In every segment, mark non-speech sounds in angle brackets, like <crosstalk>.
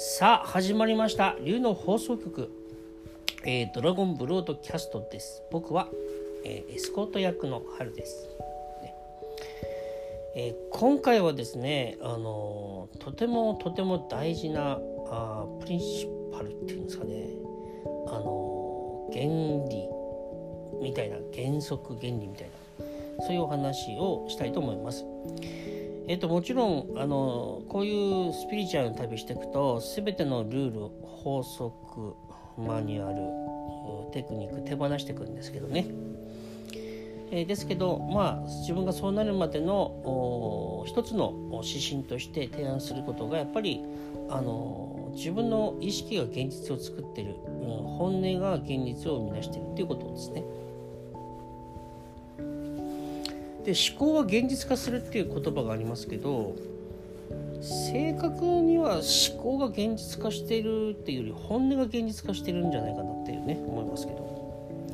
さあ始まりました。竜の放送局、えー、ドラゴンブロードキャストです。僕は、えー、エスコート役の春です、ね。えー、今回はですねあのとてもとても大事なあプリンシパルっていうんですかね。あの原理みたいな原則原理みたいなそういうお話をしたいと思います。えっと、もちろんあのこういうスピリチュアルの旅していくと全てのルール法則マニュアルテクニック手放していくんですけどね、えー、ですけどまあ自分がそうなるまでの一つの指針として提案することがやっぱりあの自分の意識が現実を作ってる、本音が現実を生み出してるっていうことですね。で思考は現実化するっていう言葉がありますけど正確には思考が現実化しているっていうより本音が現実化してるんじゃないかなっていうね思いますけど、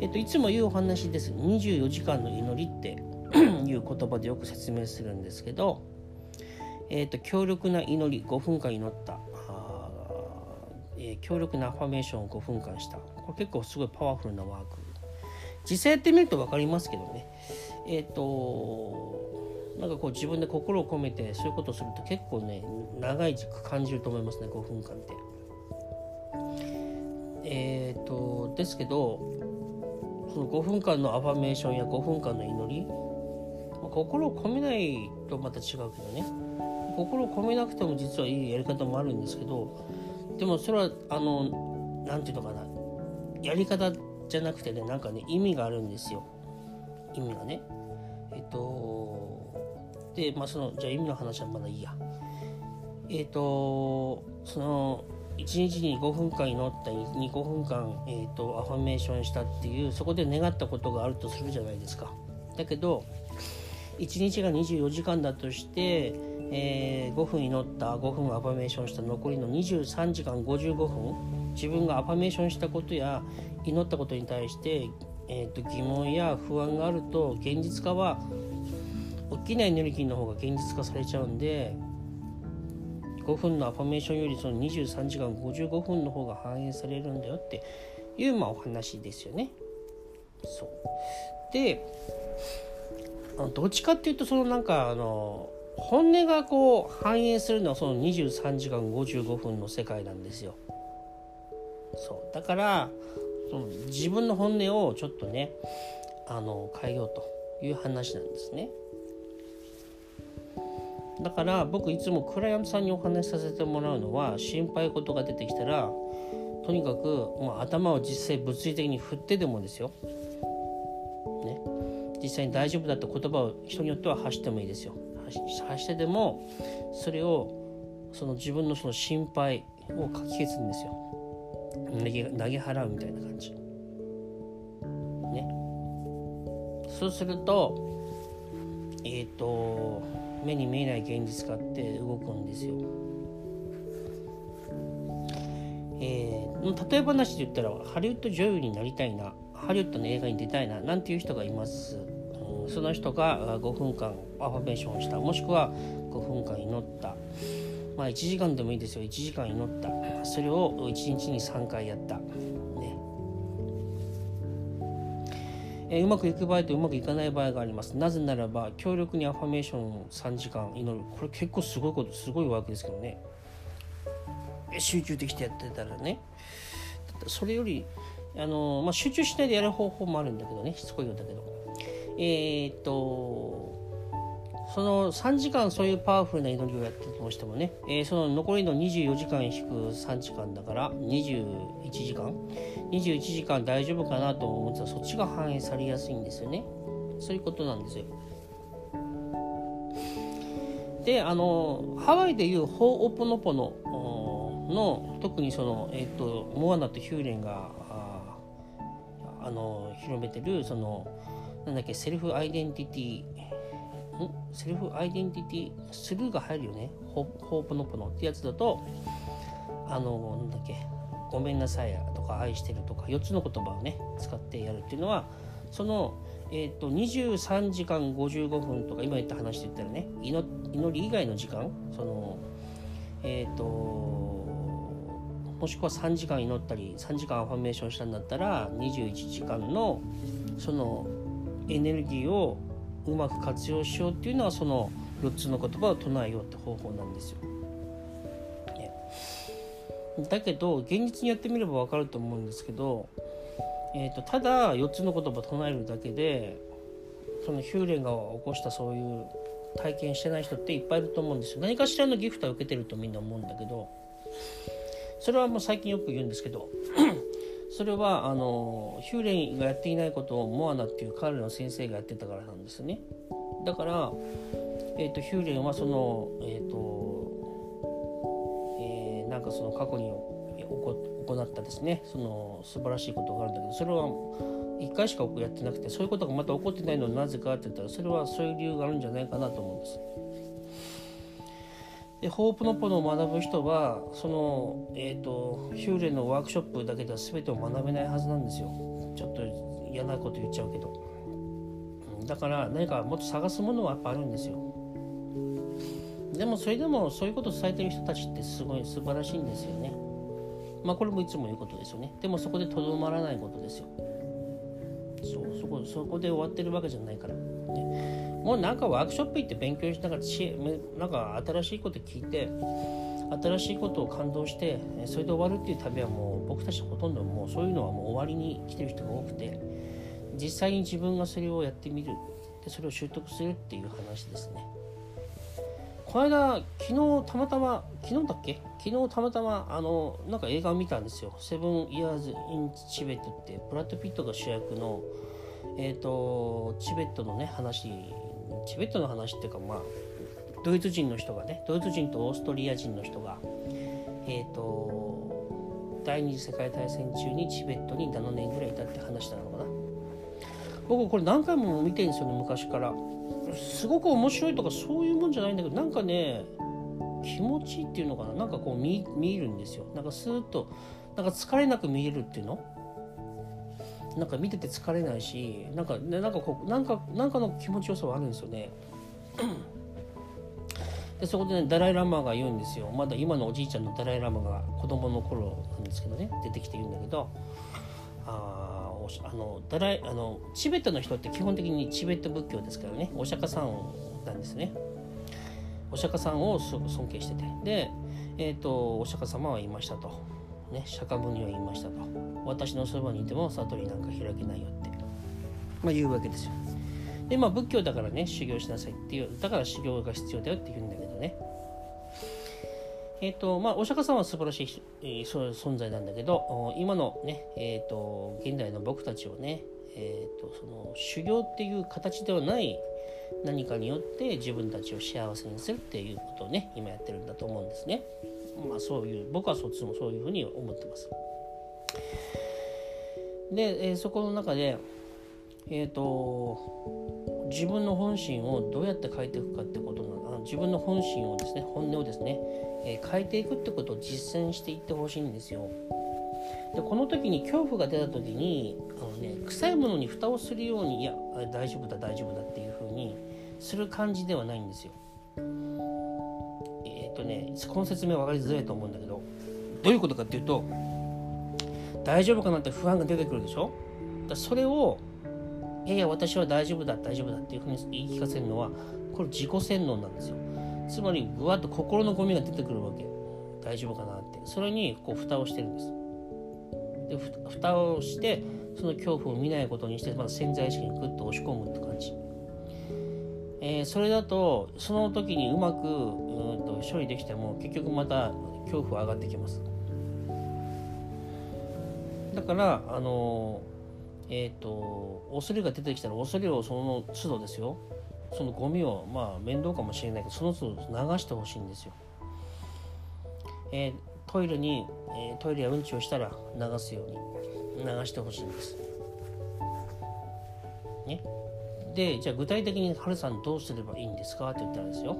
えっと、いつも言うお話です。24時間の祈りって <clears throat> いう言葉でよく説明するんですけど、えっと、強力な祈り5分間祈った。えー、強力なアファメーションを5分間した。これ結構すごいパワフルなワーク。実際やってみると分かりますけどねえっ、ー、となんかこう自分で心を込めてそういうことをすると結構ね長い時間感じると思いますね5分間って。えっ、ー、とですけどその5分間のアファメーションや5分間の祈り、ま、心を込めないとまた違うけどね心を込めなくても実はいいやり方もあるんですけどでもそれはあの何て言うのかなやり方じゃなくてねなんかね意味があるんですよ意味がね。えっと、で、まあその、じゃあ意味の話はまだいいや。えっと、その、1日に5分間祈ったり5分間、えーと、アファメーションしたっていうそこで願ったことがあるとするじゃないですかだけど1日が24時間だとして、えー、5分祈った5分アファメーションした残りの23時間55分自分がアファメーションしたことや祈ったことに対してえーと、疑問や不安があると現実化は大きなエネルギーの方が現実化されちゃうんで5分のアファメーションよりその23時間55分の方が反映されるんだよっていうまあお話ですよね。そうでどっちかっていうとそのなんかあの本音がこう反映するのはその23時間55分の世界なんですよ。そうだからその自分の本音をちょっとねあの変えようという話なんですね。だから僕いつもクライアントさんにお話しさせてもらうのは心配事が出てきたらとにかくもう頭を実際物理的に振ってでもですよ。ね。実際に大丈夫だって言葉を人によっては発してもいいですよ。発してでもそれをその自分のその心配をかき消すんですよ。投げ投げ払うみたいな感じ。ね。そうするとえっ、ー、と目に見えない現実化って動くんですよ。えー、例え話で言ったらハリウッド女優になりたいなハリウッドの映画に出たいななんていう人がいます、うん、その人が5分間アファメーションをした。もしくは5分間祈った。まあ1時間でもいいですよ。1時間祈った。それを1日に3回やった、ね。えうまくいく場合とうまくいかない場合があります。なぜならば強力にアファメーションを3時間祈る。これ結構すごいことすごいわけですけどね。集中できてやってたらね。それよりあの、まあ、集中しないでやる方法もあるんだけどね。しつこいようだけど。えー、っとその3時間そういうパワフルな祈りをやったとしてもね、えー、その残りの24時間引く3時間だから21時間。21時間大丈夫かなと思ってたらそっちが反映されやすいんですよね。そういうことなんですよ。であのハワイでいうホーオポノポノの特にその、えーと、モアナとヒューレンがあの広めてるそのなんだっけ self identity self identity through が入るよね。ホ・オポノポノってやつだとあのなんだっけごめんなさいとか愛してるとか4つの言葉をね使ってやるっていうのはその、えーと、23時間55分とか今言った話で言ったらね祈り以外の時間そのえっ、ー、ともしくは3時間祈ったり3時間アファメーションしたんだったら21時間のそのエネルギーをうまく活用しようっていうのはその4つの言葉を唱えようって方法なんですよ。ね、だけど現実にやってみれば分かると思うんですけど、えーと、ただ4つの言葉を唱えるだけでそのヒューレンが起こしたそういう体験してない人っていっぱいいると思うんですよ。何かしらのギフトは受けてるとみんな思うんだけどそれはもう最近よく言うんですけどそれはあのヒューレンがやっていないことをモアナっていう彼の先生がやってたからなんですねだから、えーと、ヒューレンはそのえっ、ー、と、えー、なんかその過去に行ったですねその素晴らしいことがあるんだけどそれは1回しかやってなくてそういうことがまた起こってないのはなぜかって言ったらそれはそういう理由があるんじゃないかなと思うんです。でホープノポノを学ぶ人はその、えーと、ヒューレのワークショップだけでは全てを学べないはずなんですよ。ちょっと嫌なこと言っちゃうけど。だから何かもっと探すものはやっぱあるんですよ。でもそれでもそういうことを伝えてる人たちってすごい素晴らしいんですよね。まあこれもいつも言うことですよね。でもそこでとどまらないことですよ。そうそこそこで終わってるわけじゃないから、ね、もうなんかワークショップ行って勉強しながらなんか新しいこと聞いて新しいことを感動してそれで終わるっていう旅はもう僕たちほとんどもうそういうのはもう終わりに来てる人が多くて実際に自分がそれをやってみる。でそれを習得するっていう話ですね。この間昨日たまたま昨日だっけ？昨日たまたまあのなんか映画を見たんですよ「セブン・イヤーズ・イン・チベット」ってブラッド・ピットが主役のえっ、ー、とチベットのね話チベットの話っていうかまあドイツ人の人がねドイツ人とオーストリア人の人がえっ、ー、と第二次世界大戦中にチベットに7年ぐらいいたって話なのかな。僕これ何回も見てるんですよね昔から。すごく面白いとかそういうもんじゃないんだけどなんかね気持ちいいっていうのかな。なんかこう見見えるんですよ。なんかスーッとなんか疲れなく見えるっていうの？なんか見てて疲れないしなんかねなんかこうなんかなんかの気持ちよさはあるんですよね。でそこでねダライ・ラマが言うんですよ。まだ今のおじいちゃんのダライ・ラマが子供の頃なんですけどね出てきて言うんだけどああのダライあのチベットの人って基本的にチベット仏教ですからね。お釈迦さんなんですね。お釈迦さんを尊敬してて。で、えーと、お釈迦様は言いましたと、ね、釈迦文には言いましたと。私のそばにいても悟りなんか開けないよって、まあ、言うわけですよ。でまあ仏教だからね修行しなさいっていう。だから修行が必要だよって言うんだけど。えっ、ー、とまあお釈迦さんは素晴らしい、えー、存在なんだけど今のねえっ、ー、と現代の僕たちをねえっ、とその修行っていう形ではない何かによって自分たちを幸せにするっていうことをね今やってるんだと思うんですね。まあそういう僕はそっちもそういうふうに思ってます。で、えー、そこの中で、えーと、自分の本心をどうやって変えていくかってことなの自分の本心をですね本音をですね、えー、変えていくってことを実践していってほしいんですよ。でこの時に恐怖が出た時にあの、ね、臭いものに蓋をするようにいや大丈夫だ大丈夫だっていう風にする感じではないんですよ。えっ、とねこの説明分かりづらいと思うんだけどどういうことかっていうと大丈夫かなって不安が出てくるでしょ？だそれをいやいや私は大丈夫だ大丈夫だっていうふうに言い聞かせるのはこれ自己洗脳なんですよ。つまりぐわっと心のゴミが出てくるわけ。大丈夫かなって。それにこう蓋をしてるんです。で蓋をしてその恐怖を見ないことにしてまず潜在意識にグッと押し込むって感じ、えー、それだとその時にうまくうんと処理できても結局また恐怖は上がってきます。だからあのえっ、ー、と恐れが出てきたら恐れをその都度ですよ。そのゴミをまあ面倒かもしれないけどその都度流してほしいんですよ、えー、トイレに、えー、トイレやうんちをしたら流すように流してほしいんです。ね。でじゃあ具体的にハルさんどうすればいいんですかって言ったらですよ。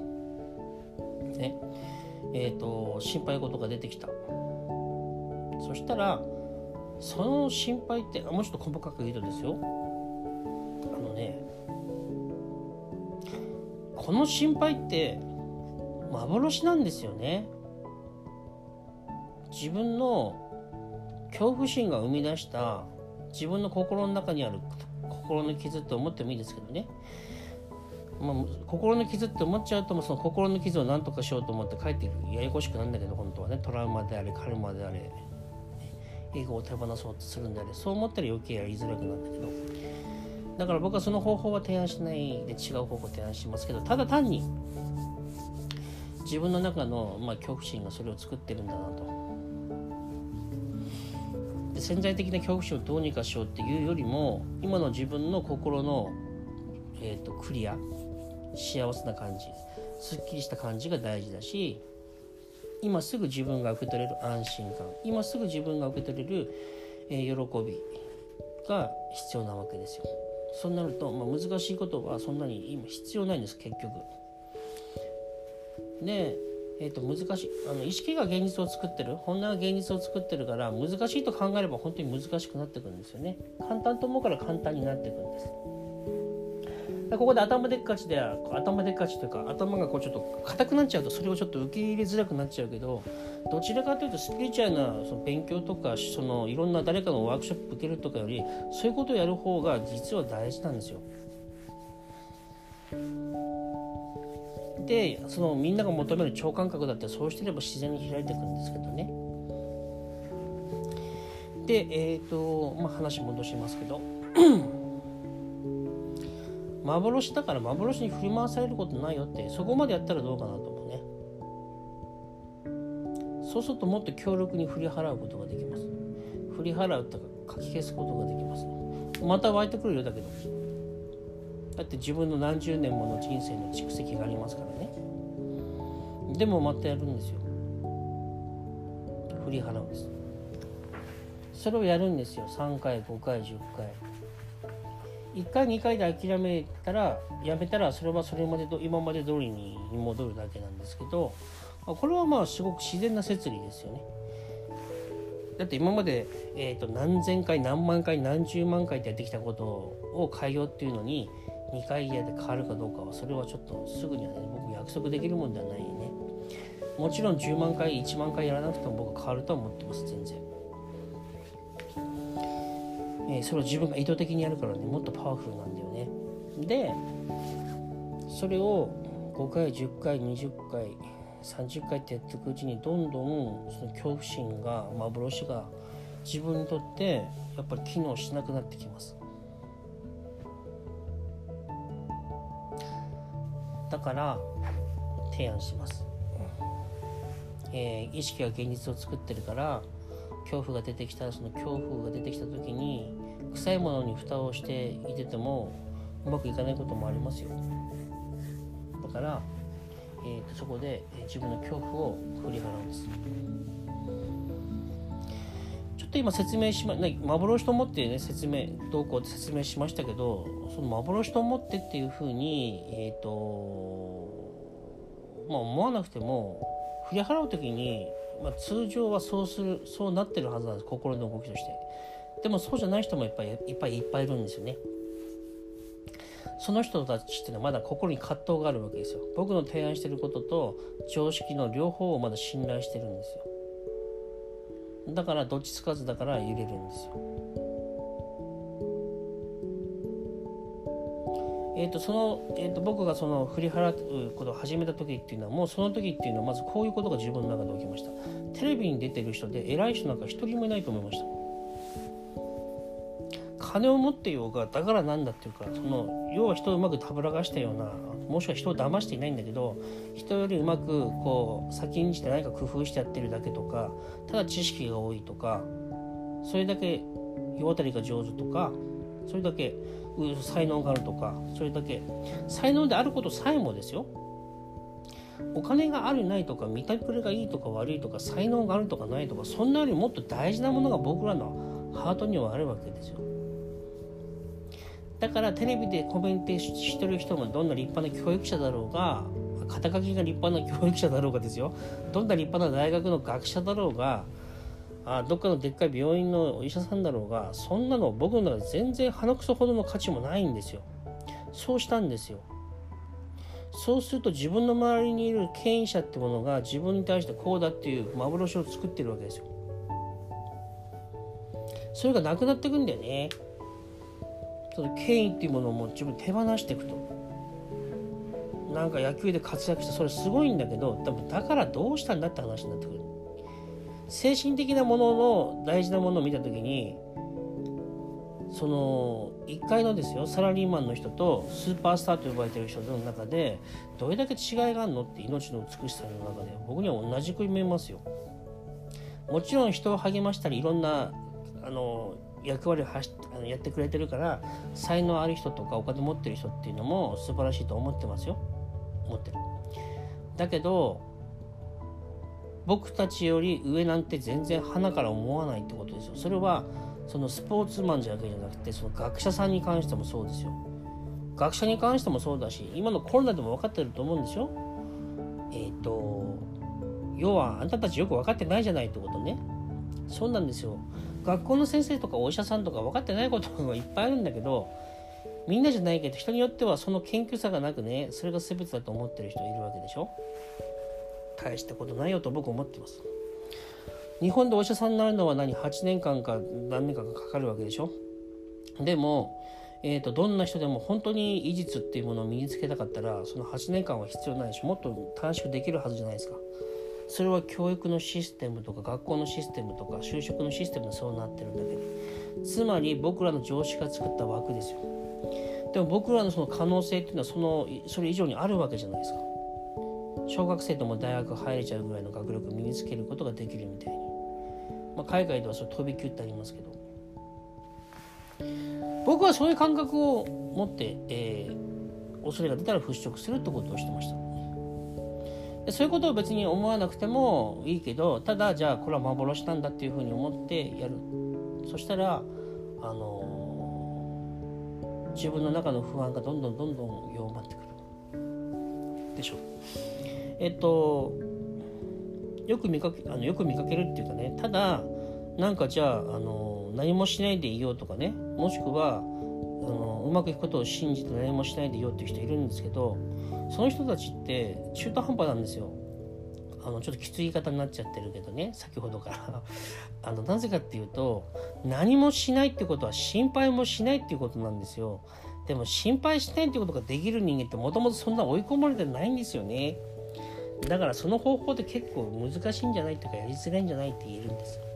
ね。えっ、ー、と心配事が出てきた。そしたらその心配ってもうちょっと細かく言うとですよ。この心配って幻なんですよね。自分の恐怖心が生み出した自分の心の中にある心の傷って思ってもいいですけどね、まあ、心の傷って思っちゃうとその心の傷を何とかしようと思って書いてくるややこしくなんだけど本当はね。トラウマであれカルマであれ英語を手放そうとするんであれそう思ったら余計やりづらくなるんだけど。だから僕はその方法は提案しないで違う方法を提案しますけどただ単に自分の中の、まあ、恐怖心がそれを作ってるんだなとで潜在的な恐怖心をどうにかしようっていうよりも今の自分の心の、えーと、クリア幸せな感じすっきりした感じが大事だし今すぐ自分が受け取れる安心感今すぐ自分が受け取れる、えー、喜びが必要なわけですよ。そうなると、まあ、難しいことはそんなに今必要ないんです結局。で、えー、と難しいあの意識が現実を作ってる本音が現実を作ってるから難しいと考えれば本当に難しくなってくるんですよね簡単と思うから簡単になってくんですここで頭でっかちで頭でっかちというか頭がこうちょっと硬くなっちゃうとそれをちょっと受け入れづらくなっちゃうけどどちらかというとスピリチュアルなその勉強とかそのいろんな誰かのワークショップ受けるとかよりそういうことをやる方が実は大事なんですよ。でそのみんなが求める超感覚だってそうしてれば自然に開いていくんですけどね。でえっ、ー、とまあ話戻しますけど幻だから幻に振り回されることないよってそこまでやったらどうかなと思うね。そうするともっと強力に振り払うことができます。振り払うとかかき消すことができます。また湧いてくるよだけど。だって自分の何十年もの人生の蓄積がありますからね。でもまたやるんですよ。振り払うんです。それをやるんですよ。3回5回10回。1回2回で諦めたらやめたらそれはそれまでと今まで通りに戻るだけなんですけどこれはまあすごく自然な摂理ですよね。だって今まで、えーと、何千回何万回何十万回ってやってきたことを変えようっていうのに2回嫌で変わるかどうかはそれはちょっとすぐにはね僕約束できるもんではないね。もちろん10万回1万回やらなくても僕は変わるとは思ってます全然、えー、それを自分が意図的にやるからねもっとパワフルなんだよね。でそれを5回10回20回30回ってやっていくうちにどんどんその恐怖心が幻が自分にとってやっぱり機能しなくなってきます。だから提案します、えー、意識が現実を作ってるから恐怖が出てきたらその恐怖が出てきた時に臭いものに蓋をしていててもうまくいかないこともありますよ。だから、えーと、そこで自分の恐怖を振り払うんです。ちょっと今説明しま、幻と思ってね説明どうこうって説明しましたけどその幻と思ってっていうふうにえっ、ー、とまあ思わなくても振り払う時に、まあ、通常はそうするそうなってるはずなんです。心の動きとして。でもそうじゃない人もいっぱいいっぱいいっぱいいるんですよね。その人たちっていうのはまだ心に葛藤があるわけですよ。僕の提案してることと常識の両方をまだ信頼してるんですよ。だからどっちつかずだから揺れるんですよ。えーとそのえーと、僕がその振り払うことを始めた時っていうのはもうその時っていうのはまずこういうことが自分の中で起きました。テレビに出てる人で偉い人なんか一人もいないと思いました。金を持っていようがだからなんだっていうかその要は人をうまくたぶらかしたようなもしくは人を騙していないんだけど人よりうまくこう先んじて何か工夫してやってるだけとかただ知識が多いとかそれだけ世渡りが上手とかそれだけ才能があるとかそれだけ才能であることさえもですよ。お金があるないとか見たくれがいいとか悪いとか才能があるとかないとかそんなよりもっと大事なものが僕らのハートにはあるわけですよ。だからテレビでコメントしてる人もどんな立派な教育者だろうが肩書きが立派な教育者だろうがですよどんな立派な大学の学者だろうがあどっかのでっかい病院のお医者さんだろうがそんなの僕の中で全然鼻くそほどの価値もないんですよそうしたんですよそうすると自分の周りにいる権威者ってものが自分に対してこうだっていう幻を作ってるわけですよ。それがなくなってくんだよね。その権威っていうものをもう自分手放していくと。なんか野球で活躍してそれすごいんだけど多分だからどうしたんだって話になってくる。精神的なものの大事なものを見た時にその1階のですよサラリーマンの人とスーパースターと呼ばれてる人の中でどれだけ違いがあるのって命の美しさの中で僕には同じく見えますよ。もちろん人を励ましたりいろんなあの役割をはしあのやってくれてるから才能ある人とかお金持ってる人っていうのも素晴らしいと思ってますよ。思ってる。だけど僕たちより上なんて全然花から思わないってことですよ。それはそのスポーツマンじゃだけじゃなくてその学者さんに関してもそうですよ。学者に関してもそうだし今のコロナでも分かってると思うんですよ。えっ、ー、と要はあんたたちよく分かってないじゃないってことね。そうなんですよ。学校の先生とかお医者さんとか分かってないことがいっぱいあるんだけどみんなじゃないけど人によってはその研究差がなくねそれが全てだと思ってる人いるわけでしょ？大したことないよと僕思ってます。日本でお医者さんになるのは何？8年間か何年かかかかるわけでしょ？でも、えーと、どんな人でも本当に医術っていうものを身につけたかったらその8年間は必要ないしもっと短縮できるはずじゃないですか。それは教育のシステムとか学校のシステムとか就職のシステムでそうなってるんだけでつまり僕らの常識が作った枠ですよ。でも僕らのその可能性っていうのはそのそれ以上にあるわけじゃないですか。小学生とも大学入れちゃうぐらいの学力を身につけることができるみたいに。まあ、海外ではそれ飛び級ってありますけど。僕はそういう感覚を持って、えー、恐れが出たら払拭するってことをしてました。でそういうことを別に思わなくてもいいけどただじゃあこれは幻なんだっていうふうに思ってやる。そしたらあのー、自分の中の不安がどんどんどんどん弱まってくる。でしょ。えっとよく見かけあのよく見かけるっていうかね。ただなんかじゃああの何もしないでいようとかね。もしくはうまくいくことを信じて何もしないでいようっていう人いるんですけどその人たちって中途半端なんですよ。あのちょっときつい言い方になっちゃってるけどね先ほどから。<laughs> あのなぜかっていうと何もしないってことは心配もしないっていうことなんですよ。でも心配しないってことができる人間ってもともとそんな追い込まれてないんですよね。だからその方法って結構難しいんじゃないとかやりづらいんじゃないって言えるんですよ。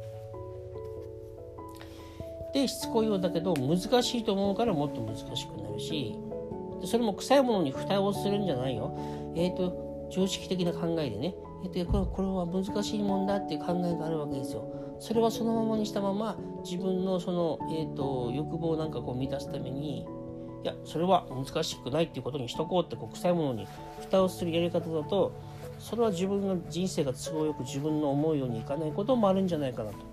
でしつこいようだけど難しいと思うからもっと難しくなるしそれも臭いものに蓋をするんじゃないよ。えっ、ー、と常識的な考えでね、えーと、これこれは難しいもんだっていう考えがあるわけですよ。それはそのままにしたまま自分のその、えーと、欲望なんかこう満たすためにいやそれは難しくないっていうことにしとこうってこう臭いものに蓋をするやり方だとそれは自分の人生が都合よく自分の思うようにいかないこともあるんじゃないかなと。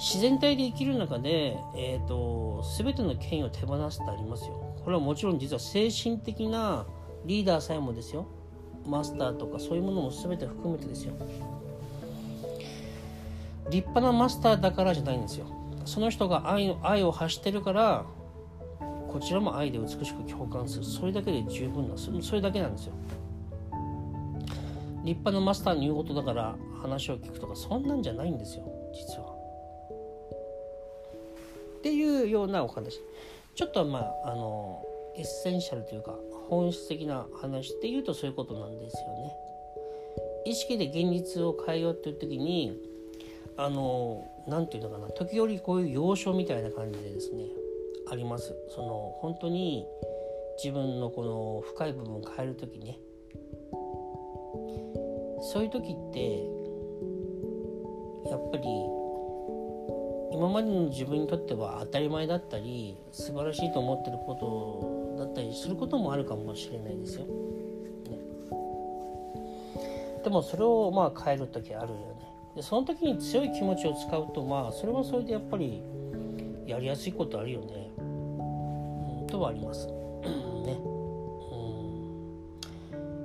自然体で生きる中で、えーと、全ての権威を手放すってありますよ。これはもちろん実は精神的なリーダーさえもですよ。マスターとかそういうものも全て含めてですよ。立派なマスターだからじゃないんですよ。その人が愛愛を発してるからこちらも愛で美しく共感するそれだけで十分なそれだけなんですよ立派なマスターの言うことだから話を聞くとかそんなんじゃないんですよ実はっていうようなお話。ちょっとまああのエッセンシャルというか本質的な話っていうとそういうことなんですよね。意識で現実を変えようっていう時にあの何て言うのかな時折こういう要所みたいな感じでですねあります。その本当に自分のこの深い部分を変える時ね。そういう時ってやっぱり今までの自分にとっては当たり前だったり素晴らしいと思ってることだったりすることもあるかもしれないですよ。ね、でもそれをまあ変える時あるよね。でその時に強い気持ちを使うとまあそれはそれでやっぱりやりやすいことあるよね。うんとはあります。<clears throat> ね。う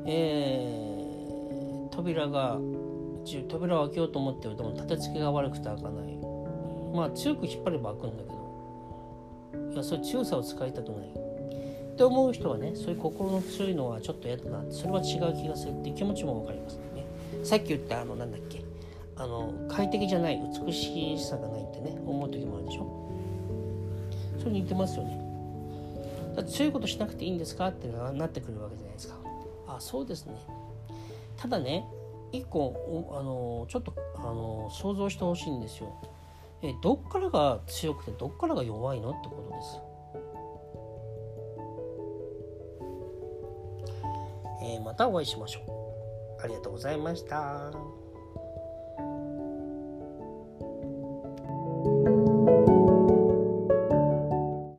ん、えー、扉が扉を開けようと思ってると立て付けが悪くて開かない。まあ強く引っ張れば開くんだけど。いやそれ強さを使いたくない。って思う人はねそういう心の強いのはちょっと嫌だな。それは違う気がするっていう気持ちも分かりますね。さっき言ったあのなんだっけ。あの快適じゃない美しさがないってね思う時もあるでしょ。それ似てますよね。だ強いことしなくていいんですかってなってくるわけじゃないですか。あそうですね。ただね一個あのちょっとあの想像してほしいんですよ。えどっからが強くてどっからが弱いのってことですえー、またお会いしましょう。ありがとうございました。